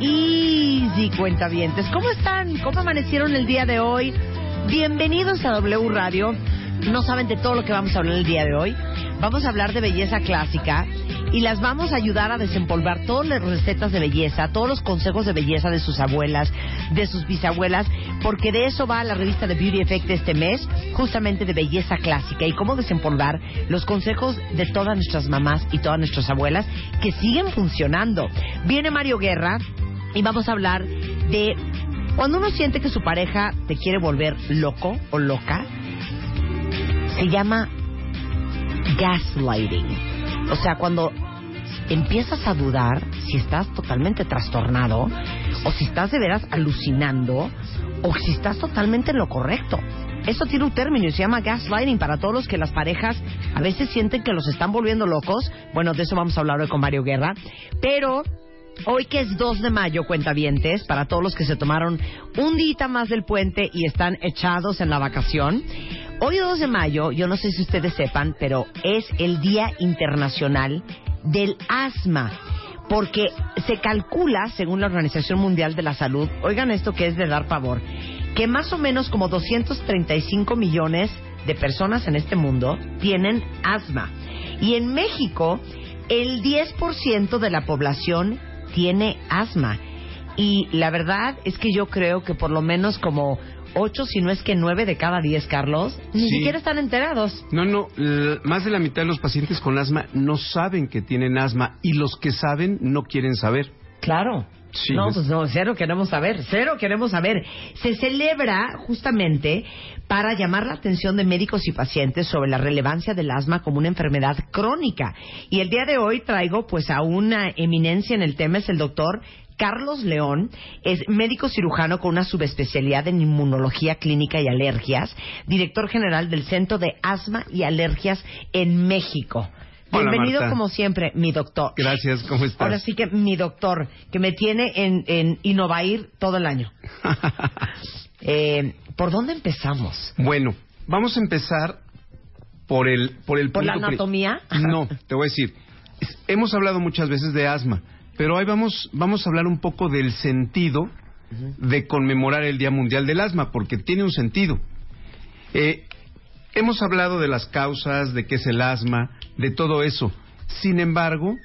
Easy Cuentavientes. ¿Cómo están? ¿Cómo amanecieron el día de hoy? Bienvenidos a W Radio. No saben de todo lo que vamos a hablar el día de hoy. Vamos a hablar de belleza clásica y las vamos a ayudar a desempolvar todas las recetas de belleza, todos los consejos de belleza de sus abuelas, de sus bisabuelas, porque de eso va la revista de Beauty Effect este mes, justamente de belleza clásica y cómo desempolvar los consejos de todas nuestras mamás y todas nuestras abuelas que siguen funcionando. Viene Mario Guerra y vamos a hablar de cuando uno siente que su pareja te quiere volver loco o loca, se llama gaslighting. O sea, cuando empiezas a dudar si estás totalmente trastornado o si estás de veras alucinando o si estás totalmente en lo correcto. Eso tiene un término y se llama gaslighting para todos los que las parejas a veces sienten que los están volviendo locos. Bueno, de eso vamos a hablar hoy con Mario Guerra. Pero Hoy que es 2 de mayo, cuentavientes, para todos los que se tomaron un día más del puente y están echados en la vacación. Hoy 2 de mayo, yo no sé si ustedes sepan, pero es el Día Internacional del Asma. Porque se calcula, según la Organización Mundial de la Salud, oigan esto que es de dar pavor, que más o menos como 235 millones de personas en este mundo tienen asma. Y en México, el 10% de la población tiene asma. Y la verdad es que yo creo que por lo menos como 8, si no es que 9 de cada 10, Carlos, ni Sí. siquiera están enterados. No, no, más de la mitad de los pacientes con asma no saben que tienen asma y los que saben no quieren saber. Claro. Sí, no, es- pues no, cero queremos saber, cero queremos saber. Se celebra justamente para llamar la atención de médicos y pacientes sobre la relevancia del asma como una enfermedad crónica. Y el día de hoy traigo pues a una eminencia en el tema, es el doctor Carlos León, es médico cirujano con una subespecialidad en inmunología clínica y alergias, director general del Centro de Asma y Alergias en México. Hola, Bienvenido Marta. como siempre, mi doctor. Gracias, ¿cómo estás? Ahora sí que mi doctor, que me tiene en, en Innovair todo el año. Eh, ¿Por dónde empezamos? bueno, vamos a empezar por el por el ¿Por la punto anatomía? No, te voy a decir. Hemos hablado muchas veces de asma, pero hoy vamos vamos a hablar un poco del sentido de conmemorar el Día Mundial del Asma, porque tiene un sentido. Eh, hemos hablado de las causas, de qué es el asma, de todo eso. Sin embargo,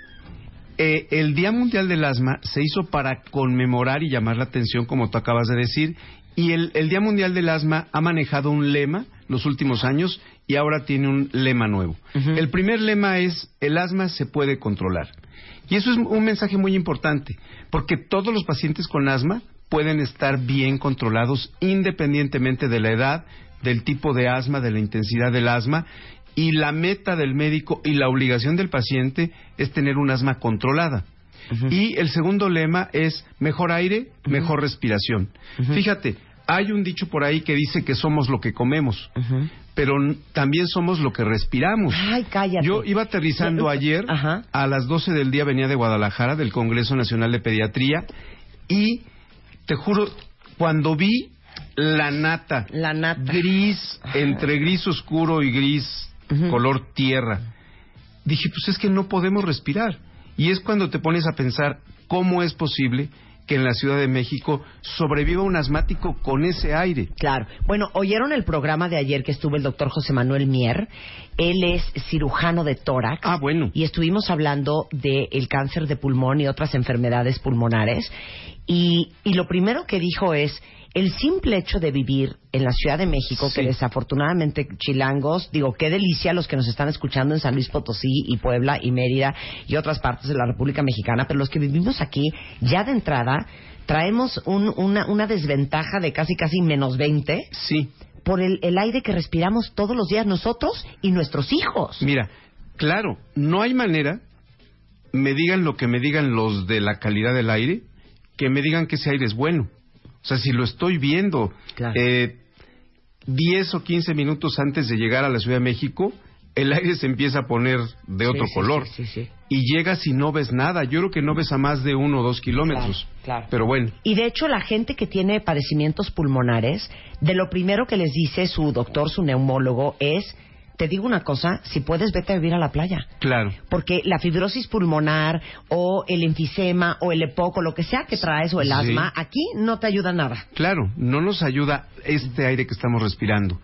eh, el Día Mundial del Asma se hizo para conmemorar y llamar la atención, como tú acabas de decir, y el, el Día Mundial del Asma ha manejado un lema los últimos años y ahora tiene un lema nuevo. El primer lema es, el asma se puede controlar. Y eso es un mensaje muy importante, porque todos los pacientes con asma pueden estar bien controlados independientemente de la edad, del tipo de asma, de la intensidad del asma, y la meta del médico y la obligación del paciente es tener un asma controlada. Y el segundo lema es mejor aire, mejor respiración. Fíjate, hay un dicho por ahí que dice que somos lo que comemos, pero también somos lo que respiramos. Ay, cállate. Yo iba aterrizando ayer, Ajá. a las 12 del día venía de Guadalajara, del Congreso Nacional de Pediatría, y te juro, cuando vi la nata, La nata. gris, entre gris oscuro y gris color tierra, dije, pues es que no podemos respirar. Y es cuando te pones a pensar cómo es posible que en la Ciudad de México sobreviva un asmático con ese aire. Claro. Bueno, oyeron el programa de ayer que estuvo el doctor José Manuel Mier. Él es cirujano de tórax. Ah, bueno. Y estuvimos hablando del cáncer de pulmón y otras enfermedades pulmonares. Y, y lo primero que dijo es, el simple hecho de vivir en la Ciudad de México, Sí. que desafortunadamente chilangos, digo, qué delicia los que nos están escuchando en San Luis Potosí y Puebla y Mérida y otras partes de la República Mexicana, pero los que vivimos aquí, ya de entrada, traemos un- una, una desventaja de casi casi menos 20 Sí. por el, el aire que respiramos todos los días nosotros y nuestros hijos. Mira, claro, no hay manera, me digan lo que me digan los de la calidad del aire, que me digan que ese aire es bueno. O sea, si lo estoy viendo Claro. eh, 10 o 15 minutos antes de llegar a la Ciudad de México, el aire se empieza a poner de otro Sí, color. sí, sí, sí. Y llegas y no ves nada. Yo creo que no ves a más de uno o dos kilómetros. Claro, claro. Pero bueno, Y de hecho la gente que tiene padecimientos pulmonares, de lo primero que les dice su doctor, su neumólogo, es, te digo una cosa, si puedes vete a vivir a la playa. claro. Porque la fibrosis pulmonar o el enfisema o el EPOC o lo que sea que traes o el Sí. asma, aquí no te ayuda nada. Claro, no nos ayuda este aire que estamos respirando.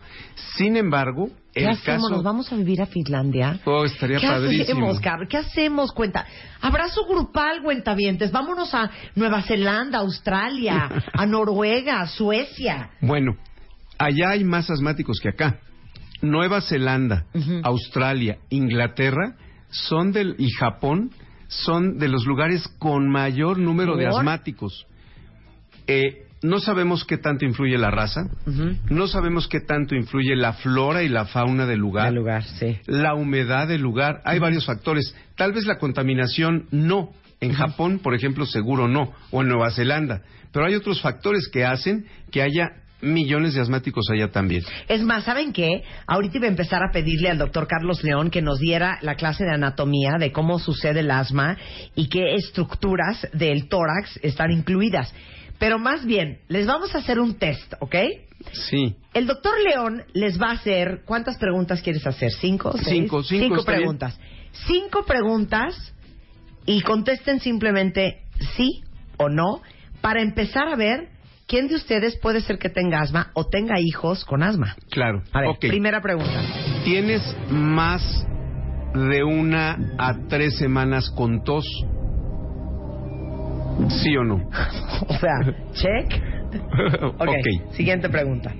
Sin embargo, ¿Qué el hacemos? caso... ¿Nos vamos a vivir a Finlandia? Oh, estaría ¿Qué padrísimo. hacemos, Carlos? ¿Qué hacemos? Cuenta. Abrazo grupal, cuentavientes. Vámonos a Nueva Zelanda, Australia, a Noruega, Suecia. Bueno, allá hay más asmáticos que acá. Nueva Zelanda. Australia, Inglaterra son del y Japón son de los lugares con mayor número de asmáticos. Eh, no sabemos qué tanto influye la raza, no sabemos qué tanto influye la flora y la fauna del lugar, Del lugar, sí. la humedad del lugar. Hay varios factores. Tal vez la contaminación no. En Japón, por ejemplo, seguro no. O en Nueva Zelanda. Pero hay otros factores que hacen que haya millones de asmáticos allá también. Es más, ¿saben qué? Ahorita iba a empezar a pedirle al doctor Carlos León que nos diera la clase de anatomía de cómo sucede el asma y qué estructuras del tórax están incluidas. Pero más bien, les vamos a hacer un test, ¿ok? Sí. El doctor León les va a hacer, ¿cuántas preguntas quieres hacer? ¿Cinco? seis? Cinco, cinco, bien. preguntas. Cinco preguntas y contesten simplemente sí o no para empezar a ver quién de ustedes puede ser que tenga asma o tenga hijos con asma. Claro. A ver, Ok. primera pregunta. ¿Tienes más de una a tres semanas con tos? ¿Sí o no? O sea, check. Ok, ok. siguiente pregunta.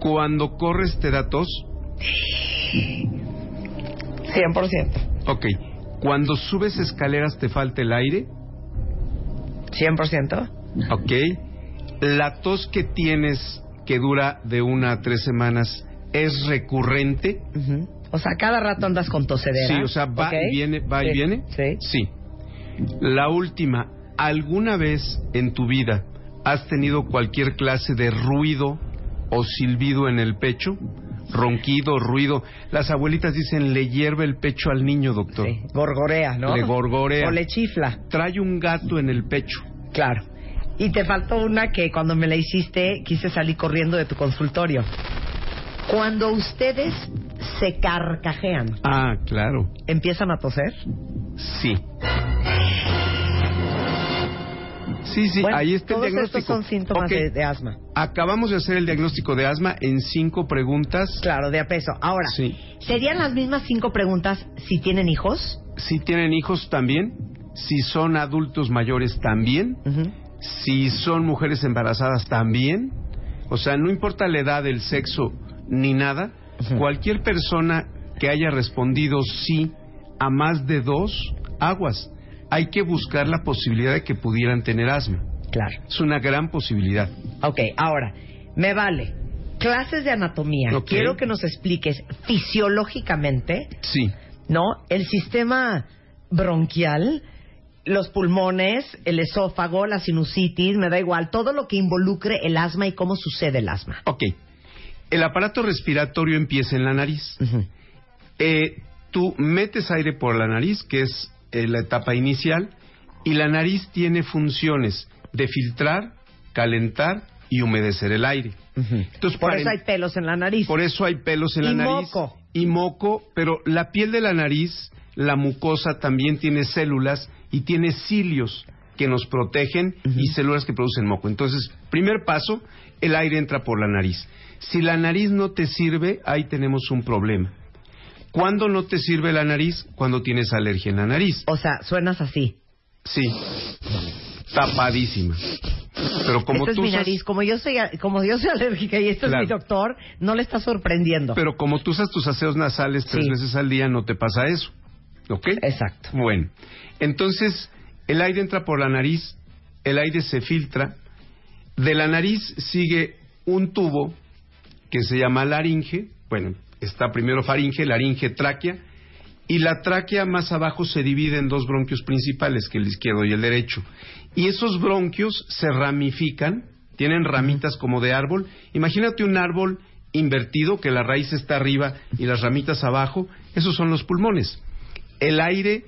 Cuando corres te da tos? 100%. Ok. Cuando subes escaleras te falta el aire? 100%. Ok. La tos que tienes que dura de una a tres semanas es recurrente. O sea, cada rato andas con tosedera. Sí, o sea, va y viene, va y viene. Sí. Sí. La última, ¿alguna vez en tu vida has tenido cualquier clase de ruido o silbido en el pecho? Ronquido, ruido. Las abuelitas dicen, le hierve el pecho al niño, doctor. Sí, Gorgorea, ¿no? Le gorgorea. O le chifla. Trae un gato en el pecho. Claro. Y te faltó una que cuando me la hiciste quise salir corriendo de tu consultorio. Cuando ustedes se carcajean, Ah, claro. ¿empiezan a toser? Sí. Sí, sí, Bueno, ahí está el todos diagnóstico. estos son síntomas de, de asma. Acabamos de hacer el diagnóstico de asma en cinco preguntas. Claro, de a peso. Ahora, Sí. ¿serían las mismas cinco preguntas si tienen hijos? Si tienen hijos también, si son adultos mayores también, Ujú. Si son mujeres embarazadas también, o sea, no importa la edad, el sexo ni nada, cualquier persona que haya respondido sí a más de dos aguas, hay que buscar la posibilidad de que pudieran tener asma. Claro. Es una gran posibilidad. Ok, ahora, me vale. Clases de anatomía. Quiero que nos expliques fisiológicamente, Sí, ¿no? El sistema bronquial los pulmones, el esófago, la sinusitis, me da igual, todo lo que involucre el asma y cómo sucede el asma. Ok. El aparato respiratorio empieza en la nariz. Eh, tú metes aire por la nariz, que es eh, la etapa inicial, y la nariz tiene funciones de filtrar, calentar y humedecer el aire. Entonces, Por eso hay pelos en la nariz. por eso hay pelos en la Y nariz. moco. Y moco, pero la piel de la nariz, la mucosa también tiene células y tiene cilios que nos protegen y células que producen moco. Entonces, primer paso, el aire entra por la nariz. Si la nariz no te sirve, ahí tenemos un problema. ¿Cuándo no te sirve la nariz? Cuando tienes alergia en la nariz. O sea, suenas así. Sí. Tapadísima. Pero como Esta es tú mi usas- nariz. Como yo soy, como yo soy alérgica y Claro. es mi doctor, no le está sorprendiendo. Pero como tú usas tus aseos nasales tres Sí. veces al día, no te pasa eso. ¿Ok? Exacto. Bueno, entonces el aire entra por la nariz, el aire se filtra, de la nariz sigue un tubo que se llama laringe, bueno, está primero faringe, laringe, tráquea, y la tráquea más abajo se divide en dos bronquios principales, que el izquierdo y el derecho. Y esos bronquios se ramifican, tienen ramitas como de árbol. Imagínate un árbol invertido, que la raíz está arriba y las ramitas abajo, esos son los pulmones. El aire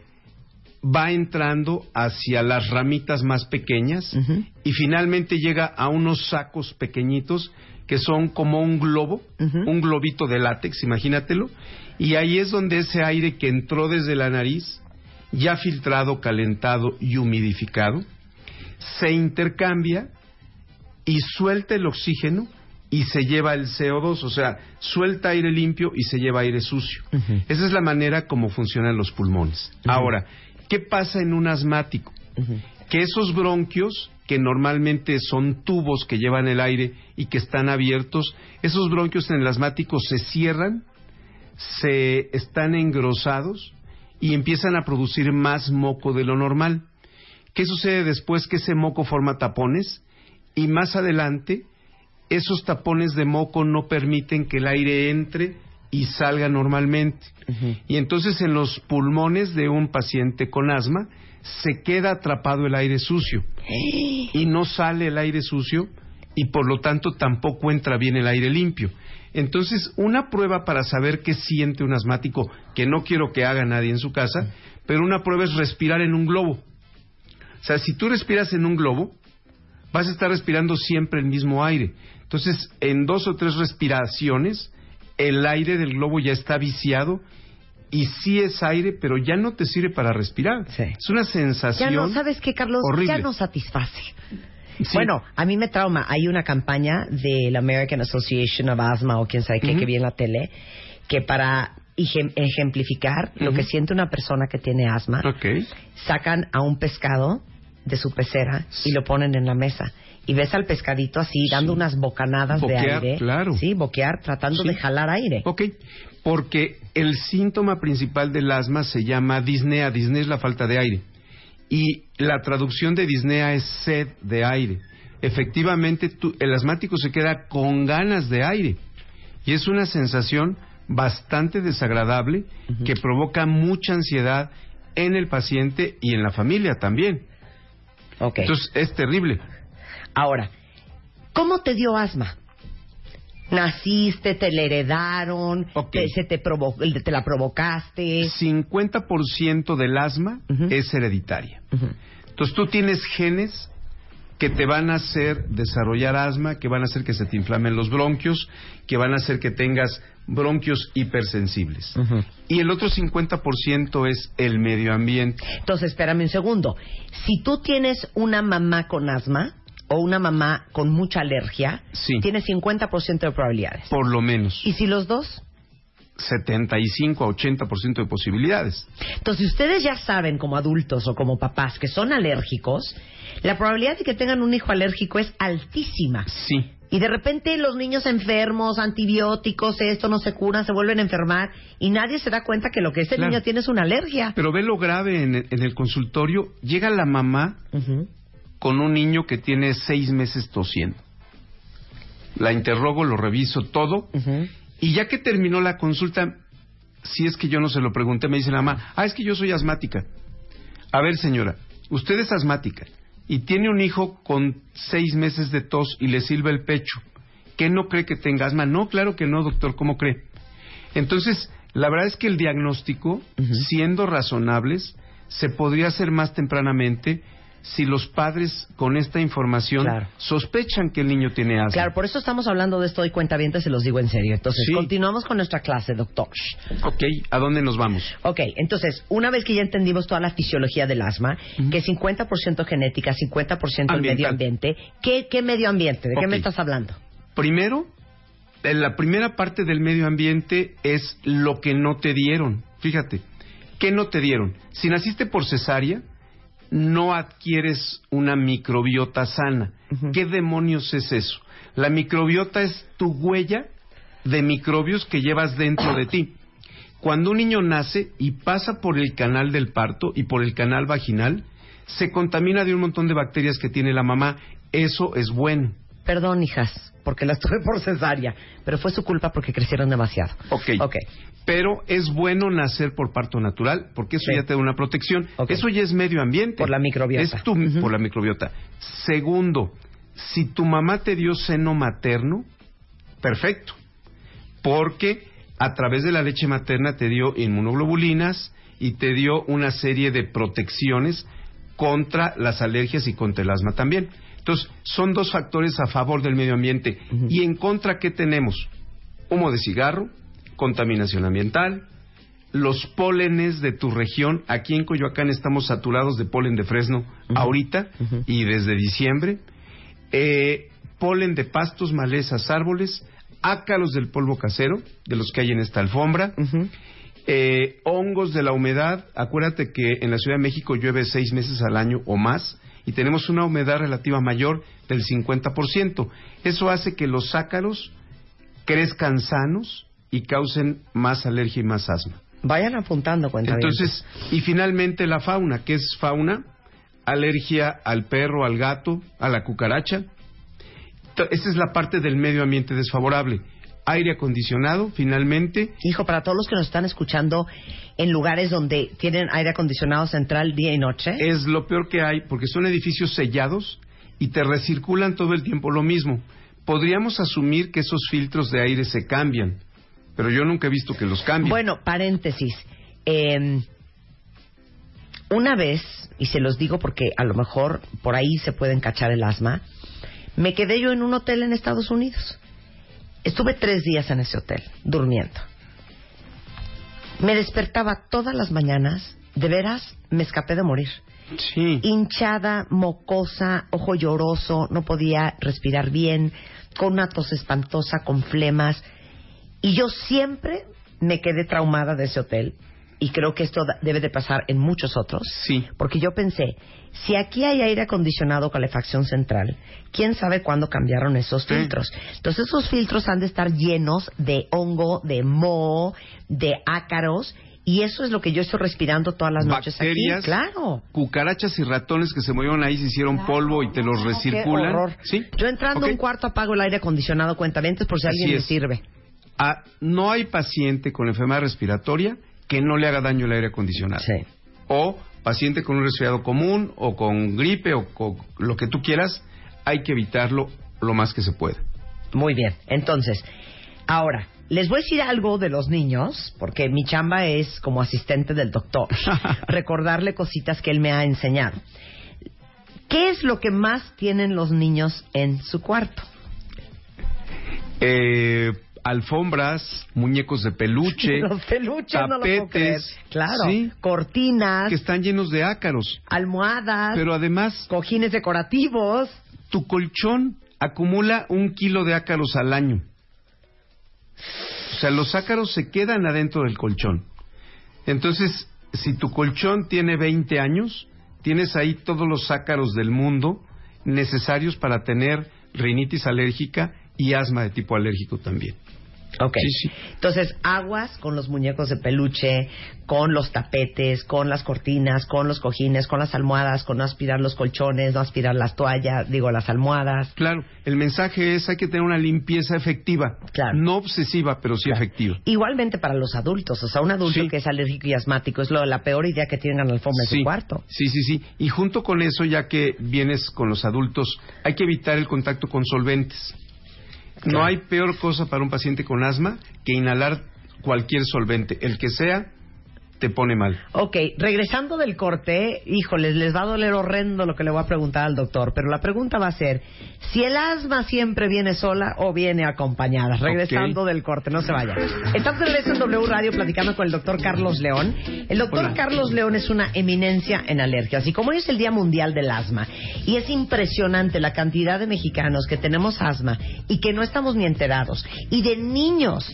va entrando hacia las ramitas más pequeñas y finalmente llega a unos sacos pequeñitos que son como un globo, un globito de látex, imagínatelo, y ahí es donde ese aire que entró desde la nariz, ya filtrado, calentado y humidificado, se intercambia y suelta el oxígeno y se lleva el CO2, o sea, suelta aire limpio y se lleva aire sucio. Esa es la manera como funcionan los pulmones. Ahora, ¿qué pasa en un asmático? Que esos bronquios, que normalmente son tubos que llevan el aire y que están abiertos, esos bronquios en el asmático se cierran, se están engrosados y empiezan a producir más moco de lo normal. ¿Qué sucede después que ese moco forma tapones? Y más adelante, esos tapones de moco no permiten que el aire entre y salga normalmente. Y entonces en los pulmones de un paciente con asma se queda atrapado el aire sucio y no sale el aire sucio y por lo tanto tampoco entra bien el aire limpio. Entonces, una prueba para saber qué siente un asmático, que no quiero que haga nadie en su casa, pero una prueba es respirar en un globo. O sea, si tú respiras en un globo, vas a estar respirando siempre el mismo aire. Entonces, en dos o tres respiraciones, el aire del globo ya está viciado y sí es aire, pero ya no te sirve para respirar. Sí. Es una Ya sensación. no, ¿sabes qué, Carlos? horrible. Ya no satisface. Sí. Bueno, a mí me trauma. Hay una campaña de la American Association of Asthma o quién sabe qué que vi en la tele que para ejem- ejemplificar lo que siente una persona que tiene asma, sacan a un pescado de su pecera y lo ponen en la mesa. Y ves al pescadito así dando Sí. unas bocanadas Boquear, de aire. claro. Sí, boquear, tratando Sí. de jalar aire. Ok, porque el síntoma principal del asma se llama disnea. Disnea es la falta de aire. Y la traducción de disnea es sed de aire. Efectivamente, tú- el asmático se queda con ganas de aire. Y es una sensación bastante desagradable que provoca mucha ansiedad en el paciente y en la familia también. Ok. Entonces, es terrible. Ahora, ¿cómo te dio asma? ¿Naciste, te la heredaron, Ok. te, se te, provo- te la provocaste? 50% del asma es hereditaria. Entonces tú tienes genes que te van a hacer desarrollar asma, que van a hacer que se te inflamen los bronquios, que van a hacer que tengas bronquios hipersensibles. Ujú. Y el otro 50% es el medio ambiente. Entonces, espérame un segundo. Si tú tienes una mamá con asma o una mamá con mucha alergia, Sí. tienes 50% de probabilidades. Por lo menos ¿Y si los dos? 75 a 80% de posibilidades. Entonces, si ustedes ya saben como adultos o como papás que son alérgicos, la probabilidad de que tengan un hijo alérgico es altísima. Sí. Y de repente los niños enfermos, antibióticos, esto no se curan, se vuelven a enfermar y nadie se da cuenta que lo que ese Claro. niño tiene es una alergia. Pero ve lo grave en el, en el consultorio. Llega la mamá. Con un niño que tiene seis meses tosiendo. La interrogo, lo reviso todo. Y ya que terminó la consulta, si es que yo no se lo pregunté, me dice la mamá, ah, es que yo soy asmática. A ver, señora, usted es asmática y tiene un hijo con seis meses de tos y le silba el pecho, ¿qué no cree que tenga asma? No, claro que no, doctor, ¿cómo cree? Entonces, la verdad es que el diagnóstico, siendo razonables, se podría hacer más tempranamente si los padres con esta información Claro. sospechan que el niño tiene asma. Claro, por eso estamos hablando de esto hoy, cuenta bien, se los digo en serio. Entonces, Sí. continuamos con nuestra clase, doctor. Ok, ¿a dónde nos vamos? Ok, entonces, una vez que ya entendimos toda la fisiología del asma, que es 50% genética, 50% el medio ambiente, ¿qué, qué medio ambiente? ¿De qué me estás hablando? Primero, en la primera parte del medio ambiente es lo que no te dieron. Fíjate, ¿qué no te dieron? Si naciste por cesárea, no adquieres una microbiota sana. ¿Qué demonios es eso? La microbiota es tu huella de microbios que llevas dentro de ti. Cuando un niño nace y pasa por el canal del parto y por el canal vaginal, se contamina de un montón de bacterias que tiene la mamá. Eso es bueno. Perdón, hijas, porque las tuve por cesárea, pero fue su culpa porque crecieron demasiado. Ok. Ok. Pero es bueno nacer por parto natural porque eso Sí. ya te da una protección. Ok. Eso ya es medio ambiente. Por la microbiota. Es tu- por la microbiota. Segundo, si tu mamá te dio seno materno, perfecto. Porque a través de la leche materna te dio inmunoglobulinas y te dio una serie de protecciones contra las alergias y contra el asma también. Entonces, son dos factores a favor del medio ambiente. ¿Y en contra qué tenemos? Humo de cigarro, contaminación ambiental, los pólenes de tu región. Aquí en Coyoacán estamos saturados de polen de fresno ahorita y desde diciembre. Eh, polen de pastos, malezas, árboles, ácaros del polvo casero, de los que hay en esta alfombra. Eh, hongos de la humedad. Acuérdate que en la Ciudad de México llueve seis meses al año o más y tenemos una humedad relativa mayor del 50%. Eso hace que los ácaros crezcan sanos y causen más alergia y más asma. Vayan apuntando, cuenta Entonces, y finalmente la fauna, que es fauna, alergia al perro, al gato, a la cucaracha. Esa es la parte del medio ambiente desfavorable. Aire acondicionado, finalmente, Hijo, para todos los que nos están escuchando en lugares donde tienen aire acondicionado central día y noche, es lo peor que hay porque son edificios sellados y te recirculan todo el tiempo lo mismo. Podríamos asumir que esos filtros de aire se cambian, pero yo nunca he visto que los cambien. Bueno, paréntesis. Eh, una vez, y se los digo porque a lo mejor por ahí se pueden cachar el asma, me quedé yo en un hotel en Estados Unidos. Estuve tres días en ese hotel, durmiendo. Me despertaba todas las mañanas, de veras, me escapé de morir. sí. Hinchada, mocosa, ojo lloroso, no podía respirar bien, con una tos espantosa, con flemas. Y yo siempre me quedé traumada de ese hotel. Y creo que esto debe de pasar en muchos otros. Sí. Porque yo pensé, si aquí hay aire acondicionado, calefacción central, ¿quién sabe cuándo cambiaron esos Sí. filtros? Entonces esos filtros han de estar llenos de hongo, de moho, de ácaros. Y eso es lo que yo estoy respirando todas las noches Bacterias, aquí. Claro. cucarachas y ratones que se murieron ahí se hicieron polvo y te los Qué recirculan. horror. ¿Sí? Yo entrando a un cuarto apago el aire acondicionado cuentavientes por si a alguien le sirve. Ah, no hay paciente con enfermedad respiratoria que no le haga daño el aire acondicionado. Sí. O paciente con un resfriado común o con gripe o con lo que tú quieras, hay que evitarlo lo más que se pueda. Muy bien. Entonces, ahora, les voy a decir algo de los niños, porque mi chamba es como asistente del doctor, recordarle cositas que él me ha enseñado. ¿Qué es lo que más tienen los niños en su cuarto? Eh, alfombras, muñecos de peluche, los peluches, no lo puedo creer. tapetes, Claro. sí, Cortinas, que están llenos de ácaros. almohadas, Pero además, cojines decorativos. tu colchón acumula un kilo de ácaros al año. O sea, los ácaros se quedan adentro del colchón. Entonces, si tu colchón tiene 20 años, tienes ahí todos los ácaros del mundo necesarios para tener rinitis alérgica y asma de tipo alérgico también. Ok. Sí, sí. Entonces, aguas con los muñecos de peluche, con los tapetes, con las cortinas, con los cojines, con las almohadas, con no aspirar los colchones, no aspirar las toallas, digo, las almohadas. Claro, el mensaje es hay que tener una limpieza efectiva. Claro. No obsesiva, pero sí efectiva. Igualmente para los adultos, o sea, un adulto Sí. que es alérgico y asmático es lo, la peor idea que tienen en la alfombra de su cuarto. sí, sí, sí. Y junto con eso, ya que vienes con los adultos, hay que evitar el contacto con solventes. No hay peor cosa para un paciente con asma que inhalar cualquier solvente, el que sea, te pone mal. Ok, regresando del corte, híjoles, les va a doler horrendo lo que le voy a preguntar al doctor, pero la pregunta va a ser, si el asma siempre viene sola o viene acompañada. Regresando del corte, no se vaya. Estamos de regreso en W Radio platicando con el doctor Carlos León. El doctor Hola. Carlos León es una eminencia en alergias y como hoy es el Día Mundial del Asma y es impresionante la cantidad de mexicanos que tenemos asma y que no estamos ni enterados y de niños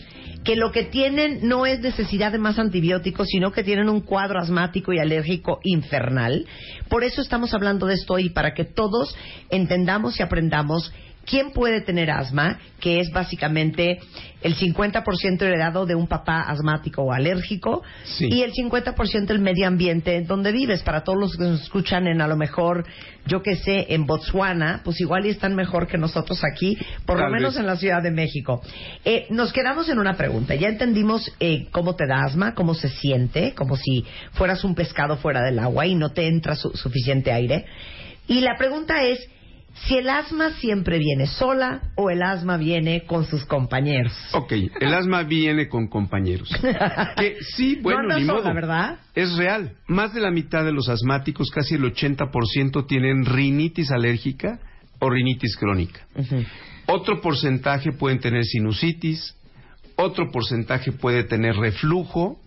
que lo que tienen no es necesidad de más antibióticos, sino que tienen un cuadro asmático y alérgico infernal. Por eso estamos hablando de esto hoy, para que todos entendamos y aprendamos quién puede tener asma, que es básicamente el 50% heredado de un papá asmático o alérgico, Sí. y el 50% el medio ambiente en donde vives. Para todos los que nos escuchan en a lo mejor, yo que sé, en Botswana, pues igual y están mejor que nosotros aquí, por lo menos vez. en la Ciudad de México. Eh, nos quedamos en una pregunta. Ya entendimos eh, cómo te da asma, cómo se siente, como si fueras un pescado fuera del agua y no te entra su- suficiente aire. Y la pregunta es si el asma siempre viene sola o el asma viene con sus compañeros. Ok, el asma viene con compañeros. Que sí, bueno, no ni sola, modo. ¿verdad? Es real. Más de la mitad de los asmáticos, casi el 80%, tienen rinitis alérgica o rinitis crónica. Otro porcentaje pueden tener sinusitis, otro porcentaje puede tener reflujo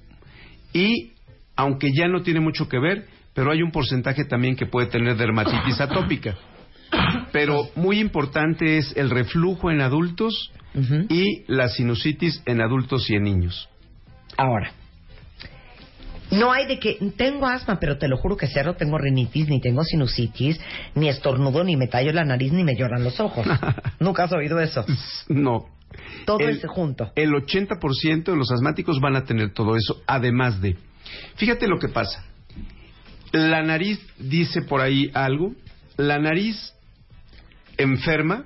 y, aunque ya no tiene mucho que ver, pero hay un porcentaje también que puede tener dermatitis atópica. Pero muy importante es el reflujo en adultos y la sinusitis en adultos y en niños. Ahora, no hay de que tengo asma, pero te lo juro que cero, tengo rinitis, ni tengo sinusitis, ni estornudo, ni me tallo la nariz, ni me lloran los ojos. Nunca has oído eso. No. Todo El- es junto. El 80% de los asmáticos van a tener todo eso, además de. Fíjate lo que pasa. La nariz dice por ahí algo. La nariz enferma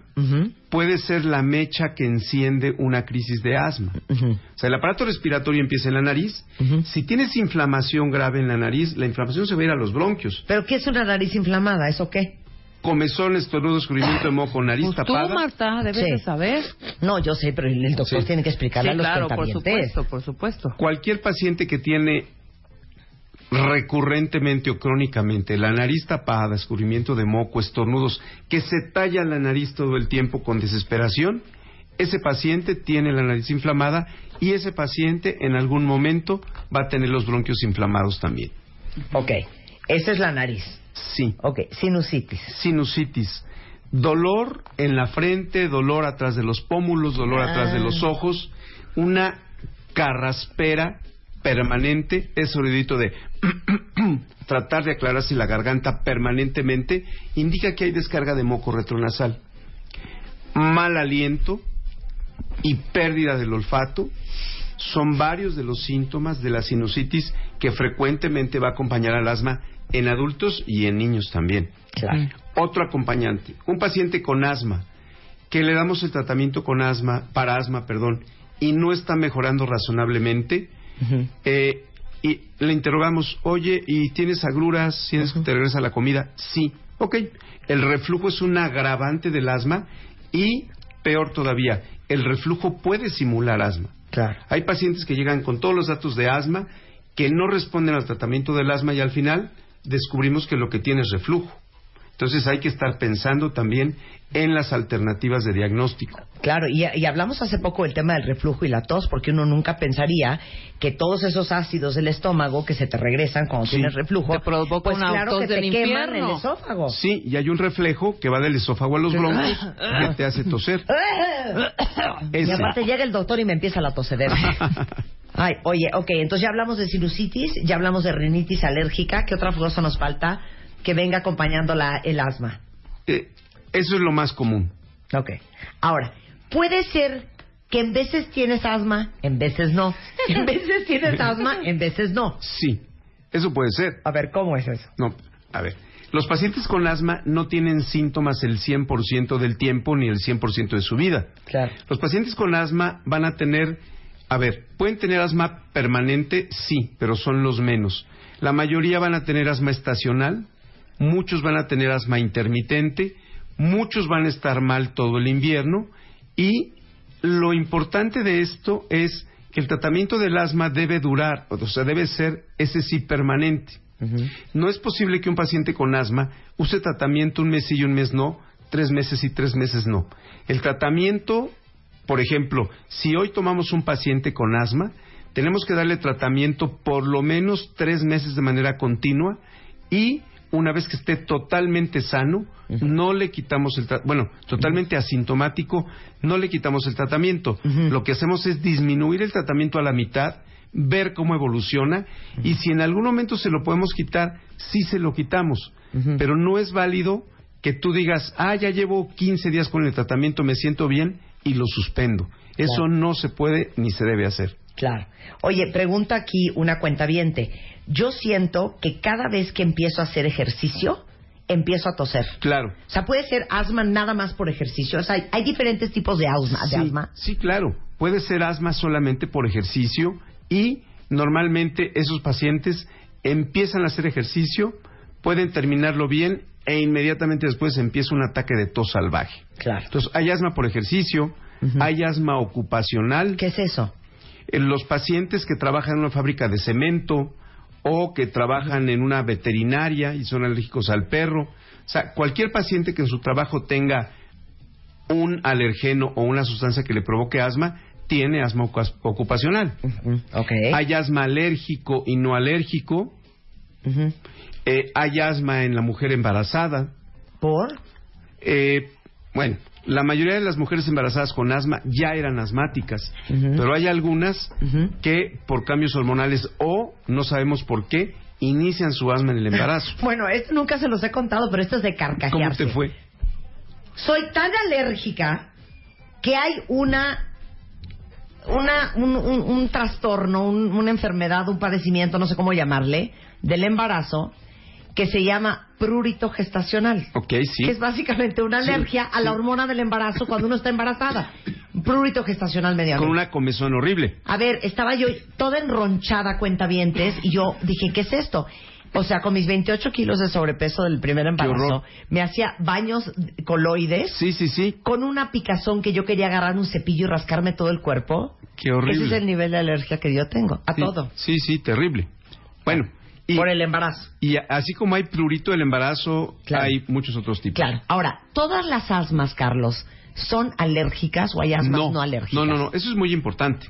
puede ser la mecha que enciende una crisis de asma. O sea, el aparato respiratorio empieza en la nariz. Si tienes inflamación grave en la nariz, la inflamación se va a ir a los bronquios. ¿Pero qué es una nariz inflamada? ¿Eso qué? Comezón, estornudo, escurrimiento de moco, nariz Pues tú, tapada. Marta, debes Sí. de saber. No, yo sé, pero el doctor Sí. tiene que explicarle Sí, a los claro, por supuesto, por supuesto. Cualquier paciente que tiene recurrentemente o crónicamente la nariz tapada, escurrimiento de moco, estornudos, que se talla la nariz todo el tiempo con desesperación, ese paciente tiene la nariz inflamada y ese paciente en algún momento va a tener los bronquios inflamados también. Ok, esa es la nariz. Sí. Ok, sinusitis. Sinusitis. Dolor en la frente, dolor atrás de los pómulos, dolor Ah. atrás de los ojos, una carraspera permanente, ese ruidito de tratar de aclararse la garganta permanentemente, indica que hay descarga de moco retronasal. Mal aliento y pérdida del olfato son varios de los síntomas de la sinusitis que frecuentemente va a acompañar al asma en adultos y en niños también. Claro. Otro acompañante, un paciente con asma, que le damos el tratamiento con asma, para asma, perdón, y no está mejorando razonablemente, Eh, y le interrogamos, oye, ¿y tienes agruras? ¿Tienes que te regresa la comida? Sí. Ok. El reflujo es un agravante del asma y, peor todavía, el reflujo puede simular asma. Claro. Hay pacientes que llegan con todos los datos de asma que no responden al tratamiento del asma y al final descubrimos que lo que tiene es reflujo. Entonces hay que estar pensando también en las alternativas de diagnóstico. Claro, y, y hablamos hace poco del tema del reflujo y la tos, porque uno nunca pensaría que todos esos ácidos del estómago que se te regresan cuando Sí. tienes reflujo, Te provoca pues una claro tos que te del queman infierno. el esófago. Sí, y hay un reflejo que va del esófago a los bronquios que te hace toser. Y aparte llega el doctor y me empieza la tosedera. Ay, oye, ok, entonces ya hablamos de sinusitis, ya hablamos de rinitis alérgica, ¿qué otra cosa nos falta que venga acompañando la, el asma? Eh, eso es lo más común. Ok. Ahora, ¿puede ser que en veces tienes asma, en veces no. En veces tienes asma, en veces no. Sí, eso puede ser. A ver, ¿cómo es eso? No, a ver. Los pacientes con asma no tienen síntomas el 100% del tiempo ni el 100% de su vida. Claro. Los pacientes con asma van a tener, a ver, pueden tener asma permanente, sí, pero son los menos. La mayoría van a tener asma estacional, muchos van a tener asma intermitente, muchos van a estar mal todo el invierno y lo importante de esto es que el tratamiento del asma debe durar, o sea, debe ser ese sí permanente. No es posible que un paciente con asma use tratamiento un mes sí y un mes no, tres meses y tres meses no. El tratamiento, por ejemplo, si hoy tomamos un paciente con asma, tenemos que darle tratamiento por lo menos tres meses de manera continua y una vez que esté totalmente sano, no le quitamos el bueno, totalmente asintomático, no le quitamos el tratamiento. Lo que hacemos es disminuir el tratamiento a la mitad, ver cómo evoluciona y si en algún momento se lo podemos quitar, sí se lo quitamos. Pero no es válido que tú digas, ah, ya llevo 15 días con el tratamiento, me siento bien y lo suspendo. Eso no se puede ni se debe hacer. Claro. Oye, pregunta aquí una cuenta Yo siento que cada vez que empiezo a hacer ejercicio, empiezo a toser. Claro. O sea, puede ser asma nada más por ejercicio. O sea, hay, hay diferentes tipos de asma. De Sí, asma. sí, claro. Puede ser asma solamente por ejercicio y normalmente esos pacientes empiezan a hacer ejercicio, pueden terminarlo bien e inmediatamente después empieza un ataque de tos salvaje. Claro. Entonces, hay asma por ejercicio, hay asma ocupacional. ¿Qué es eso? Eh, Los pacientes que trabajan en una fábrica de cemento o que trabajan en una veterinaria y son alérgicos al perro. O sea, cualquier paciente que en su trabajo tenga un alergeno o una sustancia que le provoque asma, tiene asma ocu- ocupacional. Ok. Hay asma alérgico y no alérgico. Eh, hay asma en la mujer embarazada. ¿Por? Eh, bueno, la mayoría de las mujeres embarazadas con asma ya eran asmáticas, pero hay algunas que por cambios hormonales o no sabemos por qué inician su asma en el embarazo. Bueno, esto nunca se los he contado, pero esto es de carcajearse. ¿Cómo te fue? Soy tan alérgica que hay una una un, un- un trastorno, un- una enfermedad, un padecimiento, no sé cómo llamarle, del embarazo que se llama prurito gestacional. Ok, sí. Que es básicamente una Sí, alergia a la sí. hormona del embarazo cuando uno está embarazada. Prurito gestacional medio Con una comezón horrible. a ver, estaba yo toda enronchada cuentavientes y yo dije, ¿qué es esto? O sea, con mis 28 kilos de sobrepeso del primer embarazo, me hacía baños coloides Sí, sí, sí. con una picazón que yo quería agarrar un cepillo y rascarme todo el cuerpo. Qué horrible. Ese es el nivel de alergia que yo tengo, a Sí, todo. Sí, sí, terrible. Bueno, y, Por el embarazo. y así como hay prurito del embarazo, Claro. hay muchos otros tipos. Claro. Ahora, ¿todas las asmas, Carlos, son alérgicas o hay asmas no, no, alérgicas? no, no, no, eso es muy importante.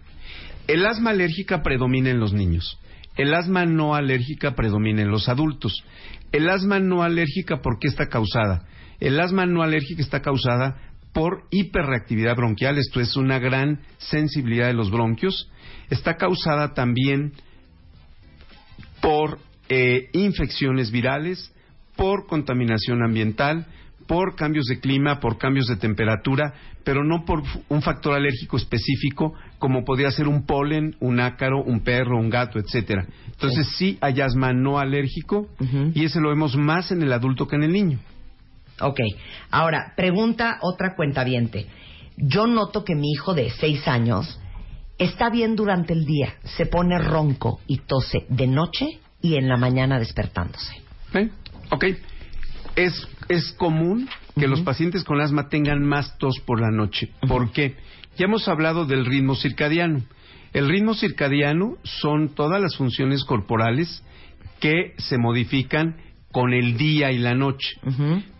El asma alérgica predomina en los niños. El asma no alérgica predomina en los adultos. El asma no alérgica, ¿por qué está causada? El asma no alérgica está causada por hiperreactividad bronquial, esto es una gran sensibilidad de los bronquios. Está causada también por eh, infecciones virales, por contaminación ambiental, por cambios de clima, por cambios de temperatura, pero no por un factor alérgico específico como podría ser un polen, un ácaro, un perro, un gato, etcétera. Entonces sí hay asma no alérgico y ese lo vemos más en el adulto que en el niño. Ok. Ahora, pregunta otra cuentaviente. Yo noto que mi hijo de seis años está bien durante el día, se pone ronco y tose de noche y en la mañana despertándose. ¿Eh? Ok. Es, es común que los pacientes con asma tengan más tos por la noche. ¿Por qué? Ya hemos hablado del ritmo circadiano. El ritmo circadiano son todas las funciones corporales que se modifican con el día y la noche.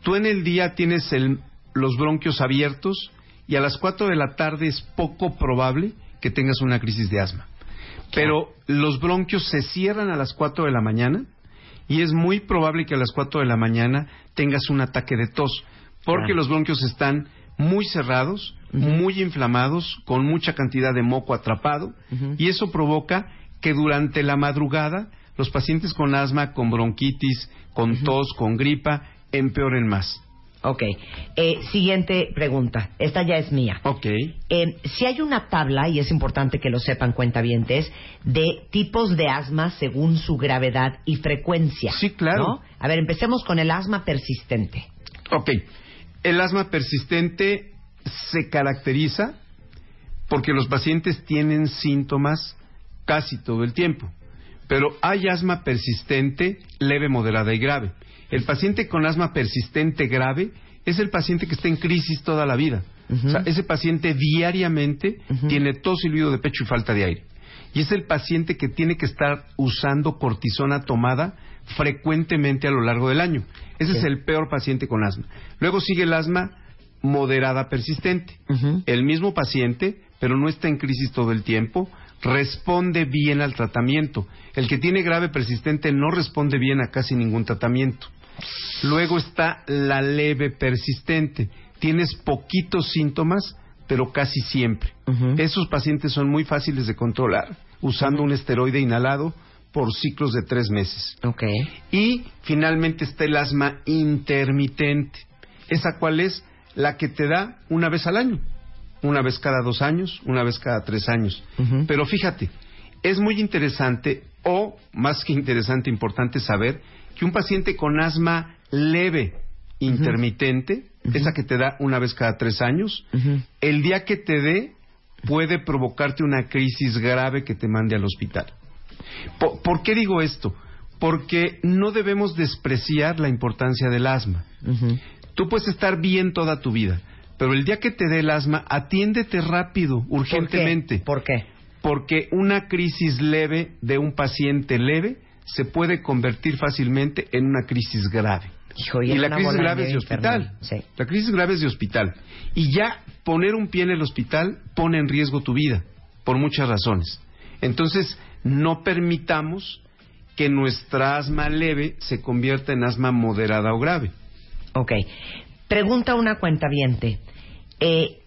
Tú en el día tienes el- los bronquios abiertos y a las 4 de la tarde es poco probable que tengas una crisis de asma. Pero los bronquios se cierran a las 4 de la mañana y es muy probable que a las 4 de la mañana tengas un ataque de tos, porque Claro. los bronquios están muy cerrados, muy inflamados, con mucha cantidad de moco atrapado, y eso provoca que durante la madrugada los pacientes con asma, con bronquitis, con tos, con gripa, empeoren más. Ok. Eh, siguiente pregunta. Esta ya es mía. Ok. Eh, si hay una tabla, y es importante que lo sepan cuentavientes, de tipos de asma según su gravedad y frecuencia. Sí, claro. ¿no? A ver, empecemos con el asma persistente. Ok. El asma persistente se caracteriza porque los pacientes tienen síntomas casi todo el tiempo. Pero hay asma persistente, leve, moderada y grave. El paciente con asma persistente grave es el paciente que está en crisis toda la vida. O sea, ese paciente diariamente tiene tos, silbido de pecho y falta de aire. Y es el paciente que tiene que estar usando cortisona tomada frecuentemente a lo largo del año. Ese es el peor paciente con asma. Luego sigue el asma moderada persistente. El mismo paciente, pero no está en crisis todo el tiempo, responde bien al tratamiento. El que tiene grave persistente no responde bien a casi ningún tratamiento. Luego está la leve persistente. Tienes poquitos síntomas, pero casi siempre. Esos pacientes son muy fáciles de controlar usando un esteroide inhalado por ciclos de tres meses. Y finalmente está el asma intermitente. ¿Esa cuál es? La que te da una vez al año. Una vez cada dos años, una vez cada tres años. Pero fíjate, es muy interesante, o más que interesante, importante saber que un paciente con asma leve, intermitente, esa que te da una vez cada tres años, el día que te dé puede provocarte una crisis grave que te mande al hospital. Po- ¿Por, qué digo esto? Porque no debemos despreciar la importancia del asma. Tú puedes estar bien toda tu vida, pero el día que te dé el asma, atiéndete rápido, urgentemente. ¿Por qué? Porque una crisis leve de un paciente leve se puede convertir fácilmente en una crisis grave. Hijo, Y la crisis grave es de hospital. Sí. La crisis grave es de hospital. Y ya poner un pie en el hospital pone en riesgo tu vida, por muchas razones. Entonces, no permitamos que nuestra asma leve se convierta en asma moderada o grave. Ok. Pregunta una cuentaviente. Eh,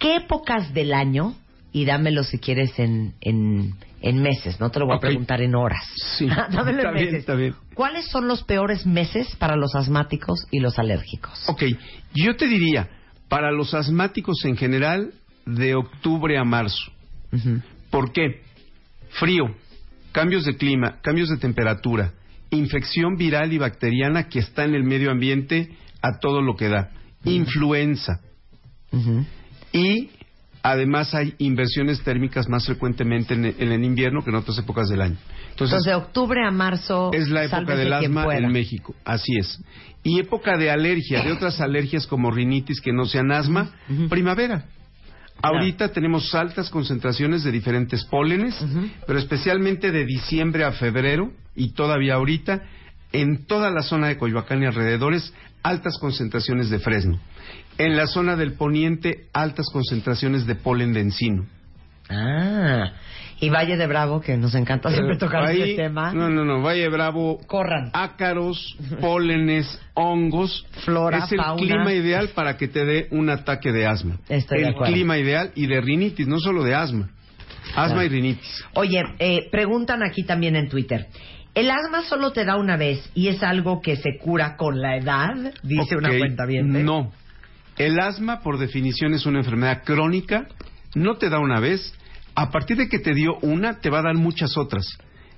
¿Qué épocas del año, y dámelo si quieres en, en, en meses, no te lo voy a preguntar en horas. Sí, dámelo está en bien, está bien. ¿Cuáles son los peores meses para los asmáticos y los alérgicos? Ok, yo te diría, para los asmáticos en general, de octubre a marzo. Ujú. ¿Por qué? Frío, cambios de clima, cambios de temperatura, infección viral y bacteriana que está en el medio ambiente a todo lo que da, influenza y además hay inversiones térmicas más frecuentemente en, en el invierno que en otras épocas del año. Entonces, Entonces, de octubre a marzo. es la época del asma en México, así es. Y época de alergia, de otras alergias como rinitis que no sean asma, primavera. Ahorita tenemos altas concentraciones de diferentes pólenes, pero especialmente de diciembre a febrero y todavía ahorita en toda la zona de Coyoacán y alrededores altas concentraciones de fresno. En la zona del poniente altas concentraciones de polen de encino. Ah. Y Valle de Bravo, que nos encanta siempre Eh, tocar ahí- este tema. No, no, no, Valle Bravo Corran. ácaros, pólenes, hongos. Flora, es el fauna. clima ideal para que te dé un ataque de asma. Estoy de el acuerdo. clima ideal y de rinitis, no solo de asma. Asma Claro. y rinitis. Oye, eh, preguntan aquí también en Twitter. ¿El asma solo te da una vez y es algo que se cura con la edad? Dice una cuenta bien. No. El asma, por definición, es una enfermedad crónica. No te da una vez. A partir de que te dio una, te va a dar muchas otras.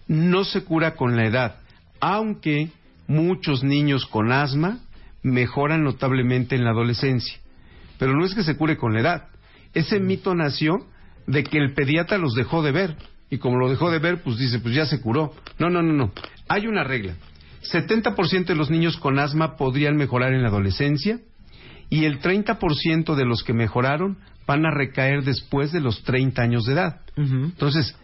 No se cura con la edad. Aunque muchos niños con asma mejoran notablemente en la adolescencia. Pero no es que se cure con la edad. Ese mito nació de que el pediatra los dejó de ver. Y como lo dejó de ver, pues dice, pues ya se curó. No, no, no, no. Hay una regla. 70% de los niños con asma podrían mejorar en la adolescencia y el 30% de los que mejoraron van a recaer después de los 30 años de edad. Entonces,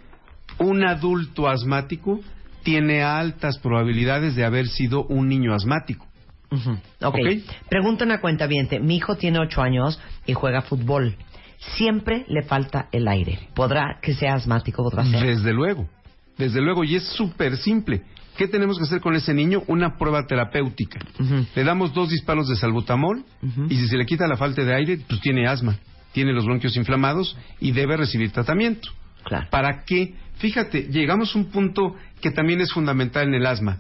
un adulto asmático tiene altas probabilidades de haber sido un niño asmático. Ujú. ok. Ok. Pregunta una cuenta bien. Mi hijo tiene ocho años y juega fútbol. Siempre le falta el aire. ¿Podrá que sea asmático? ¿Podrá ser? Desde luego, desde luego, y es súper simple. ¿Qué tenemos que hacer con ese niño? Una prueba terapéutica. Le damos dos disparos de salbutamol y si se le quita la falta de aire, pues tiene asma, tiene los bronquios inflamados y debe recibir tratamiento. Claro. ¿Para qué? Fíjate, llegamos a un punto que también es fundamental en el asma.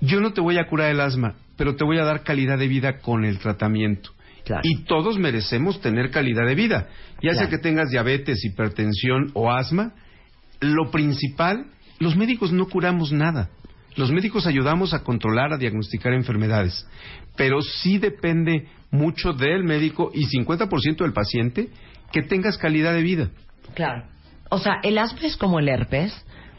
Yo no te voy a curar el asma, pero te voy a dar calidad de vida con el tratamiento. Claro. Y todos merecemos tener calidad de vida. Ya sea que tengas diabetes, hipertensión o asma, lo principal, los médicos no curamos nada. Los médicos ayudamos a controlar, a diagnosticar enfermedades, pero sí depende mucho del médico y 50% del paciente que tengas calidad de vida. Claro. O sea, el asma es como el herpes.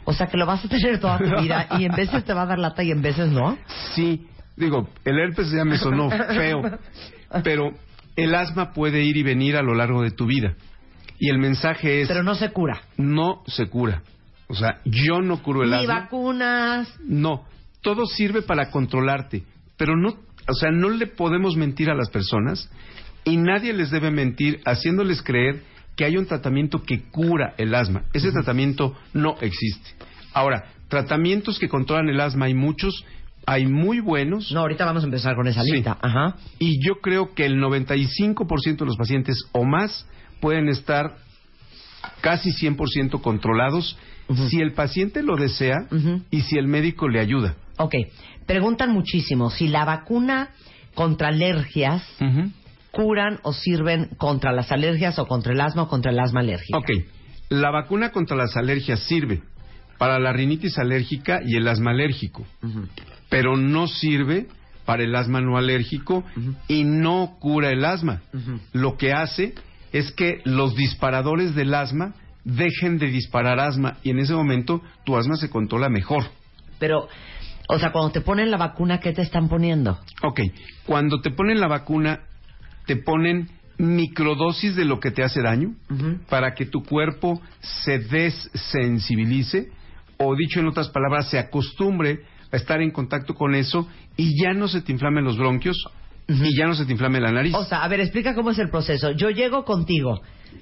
O sea, que lo vas a tener toda tu vida y en veces te va a dar lata y en veces no. Sí, digo, el herpes ya me sonó feo, pero el asma puede ir y venir a lo largo de tu vida. Y el mensaje es, Pero no se cura. no se cura. O sea, yo no curo el Ni asma. vacunas. No, todo sirve para controlarte, pero no, o sea, no le podemos mentir a las personas y nadie les debe mentir haciéndoles creer que hay un tratamiento que cura el asma. Ese tratamiento no existe. Ahora, tratamientos que controlan el asma hay muchos, hay muy buenos. No, ahorita vamos a empezar con esa Sí. lista. Ajá. Y yo creo que el 95% de los pacientes o más pueden estar casi 100% controlados si el paciente lo desea y si el médico le ayuda. Ok. Preguntan muchísimo si la vacuna contra alergias curan o sirven contra las alergias o contra el asma o contra el asma alérgica. Ok, la vacuna contra las alergias sirve para la rinitis alérgica y el asma alérgico, pero no sirve para el asma no alérgico y no cura el asma. Lo que hace es que los disparadores del asma dejen de disparar asma y en ese momento tu asma se controla mejor. Pero, o sea, cuando te ponen la vacuna, ¿qué te están poniendo? Ok, cuando te ponen la vacuna, te ponen microdosis de lo que te hace daño para que tu cuerpo se desensibilice o dicho en otras palabras, se acostumbre a estar en contacto con eso y ya no se te inflamen los bronquios y ya no se te inflame la nariz. O sea, a ver, explica cómo es el proceso. Yo llego contigo.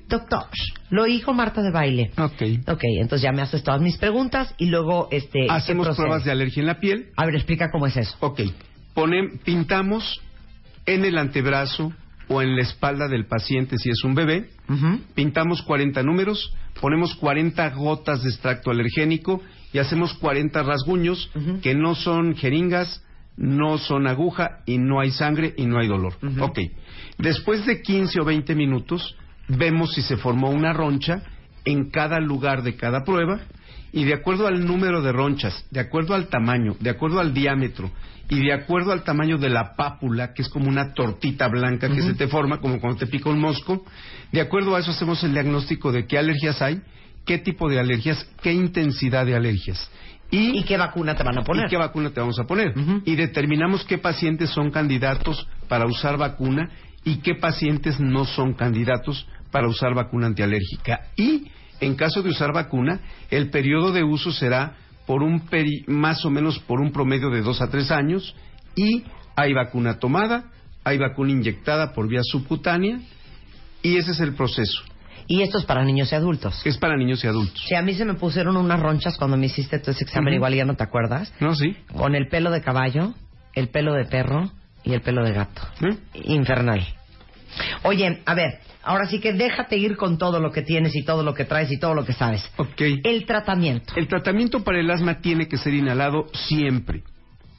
Doctor, lo dijo Marta de baile. ok. Ok, entonces ya me haces todas mis preguntas y luego, este... ¿qué Hacemos pruebas de alergia en la piel. A ver, explica cómo es eso. Ok. Ponen, pintamos en el antebrazo o en la espalda del paciente si es un bebé. Pintamos 40 números, ponemos 40 gotas de extracto alergénico y hacemos 40 rasguños que no son jeringas, no son aguja y no hay sangre y no hay dolor. Ujú. Ok. Después de 15 o 20 minutos, vemos si se formó una roncha en cada lugar de cada prueba y de acuerdo al número de ronchas, de acuerdo al tamaño, de acuerdo al diámetro y de acuerdo al tamaño de la pápula, que es como una tortita blanca que se te forma, como cuando te pica un mosco, de acuerdo a eso hacemos el diagnóstico de qué alergias hay, qué tipo de alergias, qué intensidad de alergias. Y, ¿Y qué vacuna te van a poner? y qué vacuna te vamos a poner. Y determinamos qué pacientes son candidatos para usar vacuna y qué pacientes no son candidatos para usar vacuna antialérgica. Y en caso de usar vacuna, el periodo de uso será por un peri- más o menos por un promedio de dos a tres años y hay vacuna tomada, hay vacuna inyectada por vía subcutánea y ese es el proceso, Y esto es para niños y adultos. es para niños y adultos. Si a mí se me pusieron unas ronchas cuando me hiciste tu ese examen, igual ya no te acuerdas, ¿No? Sí. con el pelo de caballo, el pelo de perro y el pelo de gato. ¿Eh? Infernal. Oye, a ver, ahora sí que déjate ir con todo lo que tienes y todo lo que traes y todo lo que sabes. Ok. El tratamiento. El tratamiento para el asma tiene que ser inhalado siempre.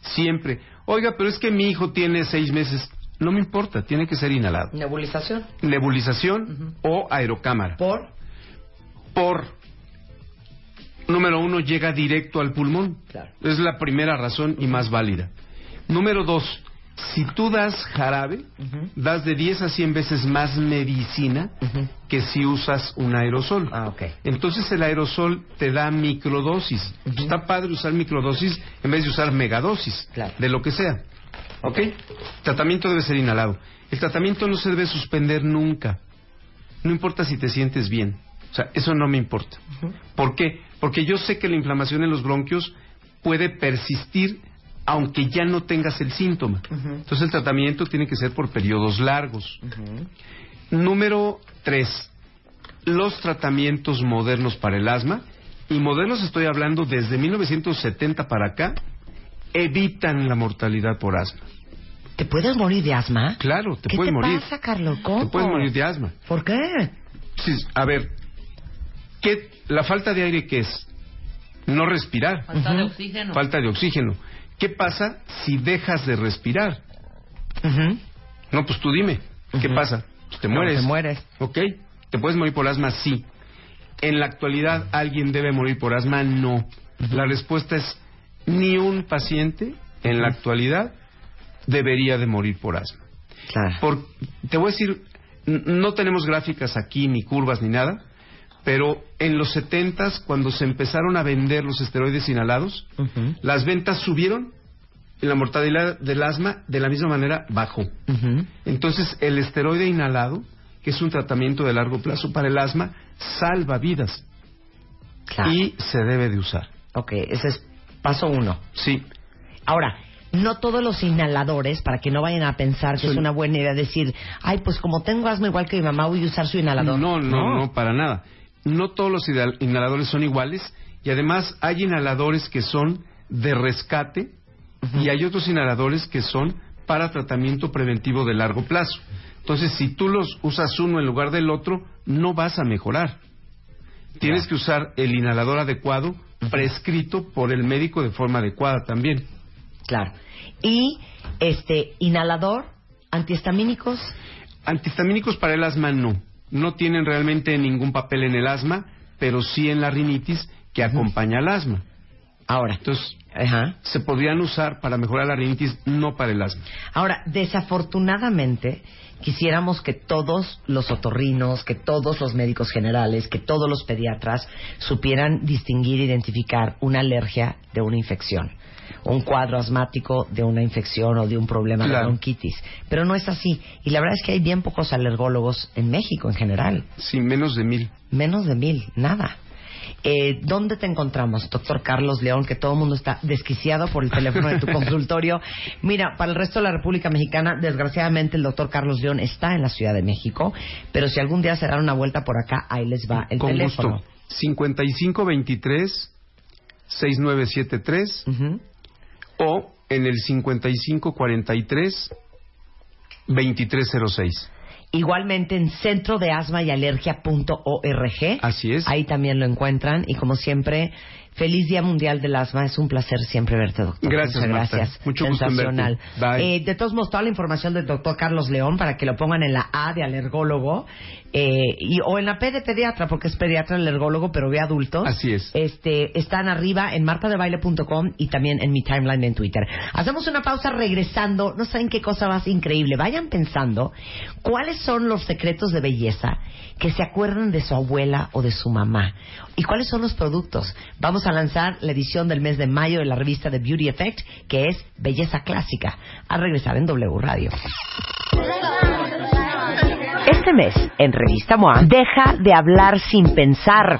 Siempre. Oiga, pero es que mi hijo tiene seis meses. No me importa, tiene que ser inhalado. Nebulización. Nebulización o aerocámara. Por. Por, número uno, llega directo al pulmón. Claro. Es la primera razón y más válida. Número dos, si tú das jarabe, das de 10 a 100 veces más medicina que si usas un aerosol. Ah, ok. Entonces el aerosol te da microdosis. Está padre usar microdosis en vez de usar megadosis, Claro. de lo que sea. ¿Ok? Tratamiento debe ser inhalado. El tratamiento no se debe suspender nunca. No importa si te sientes bien. O sea, eso no me importa. ¿Por qué? Porque yo sé que la inflamación en los bronquios puede persistir aunque ya no tengas el síntoma. Entonces el tratamiento tiene que ser por periodos largos. Número tres, los tratamientos modernos para el asma, y modernos estoy hablando desde 1970 para acá, evitan la mortalidad por asma. ¿Te puedes morir de asma? Claro, te ¿Qué puedes te morir. pasa, Carlos? ¿Cómo? Te puedes morir de asma. ¿Por qué? Sí, a ver, ¿qué, la falta de aire qué es? No respirar. Falta de oxígeno. Falta de oxígeno. ¿Qué pasa si dejas de respirar? No, pues tú dime, ¿qué pasa? Pues te No, mueres. te mueres. ¿Ok? ¿Te puedes morir por asma? Sí. En la actualidad, ¿alguien debe morir por asma? No. La respuesta es, ni un paciente en la actualidad debería de morir por asma. Claro. Por, te voy a decir, no tenemos gráficas aquí, ni curvas, ni nada, pero en los 70 cuando se empezaron a vender los esteroides inhalados, las ventas subieron y la mortalidad del asma de la misma manera bajó. Entonces, el esteroide inhalado, que es un tratamiento de largo plazo para el asma, salva vidas Claro. y se debe de usar. Ok, ese es paso uno. Sí, Ahora, no todos los inhaladores, para que no vayan a pensar que es una buena idea decir, ay, pues como tengo asma igual que mi mamá, voy a usar su inhalador. no, no, no, para nada. No todos los inhal- inhaladores son iguales y además hay inhaladores que son de rescate y hay otros inhaladores que son para tratamiento preventivo de largo plazo. Entonces, si tú los usas uno en lugar del otro, no vas a mejorar. Tienes que usar el inhalador adecuado, prescrito por el médico de forma adecuada también. Claro. Y, este, inhalador, antihistamínicos, Antihistamínicos para el asma no. No tienen realmente ningún papel en el asma, pero sí en la rinitis que acompaña al asma. ahora. Entonces, Ajá. se podrían usar para mejorar la rinitis, no para el asma. Ahora, desafortunadamente, quisiéramos que todos los otorrinos, que todos los médicos generales, que todos los pediatras supieran distinguir e identificar una alergia de una infección, un cuadro asmático de una infección o de un problema de bronquitis. Pero no es así. Y la verdad es que hay bien pocos alergólogos en México en general. Sí, menos de mil. Menos de mil, nada. Eh, ¿Dónde te encontramos, doctor Carlos León? Que todo el mundo está desquiciado por el teléfono de tu consultorio. Mira, para el resto de la República Mexicana, desgraciadamente el doctor Carlos León está en la Ciudad de México, pero si algún día se dan una vuelta por acá, ahí les va el Con teléfono. gusto. 5523 6973 Ujú. O en el 5543 2306. Igualmente en centro de asma y alergia.org. Así es. Ahí también lo encuentran. Y como siempre, feliz Día Mundial del Asma. Es un placer siempre verte, doctor. Gracias, Muchas Marta. gracias. Mucho gusto en. Sensacional. Bye. Eh, de todos modos, toda la información del doctor Carlos León para que lo pongan en la A de alergólogo eh, y, o en la P de pediatra, porque es pediatra alergólogo, pero ve adultos. Así es. Este, están arriba en martadebaile.com y también en mi timeline en Twitter. Hacemos una pausa regresando. No saben qué cosa más increíble. Vayan pensando cuáles son los secretos de belleza que se acuerdan de su abuela o de su mamá. ¿Y cuáles son los productos? Vamos a lanzar la edición del mes de mayo de la revista de Beauty Effect, que es Belleza Clásica. A regresar en W Radio. Este mes, en Revista MOA, deja de hablar sin pensar.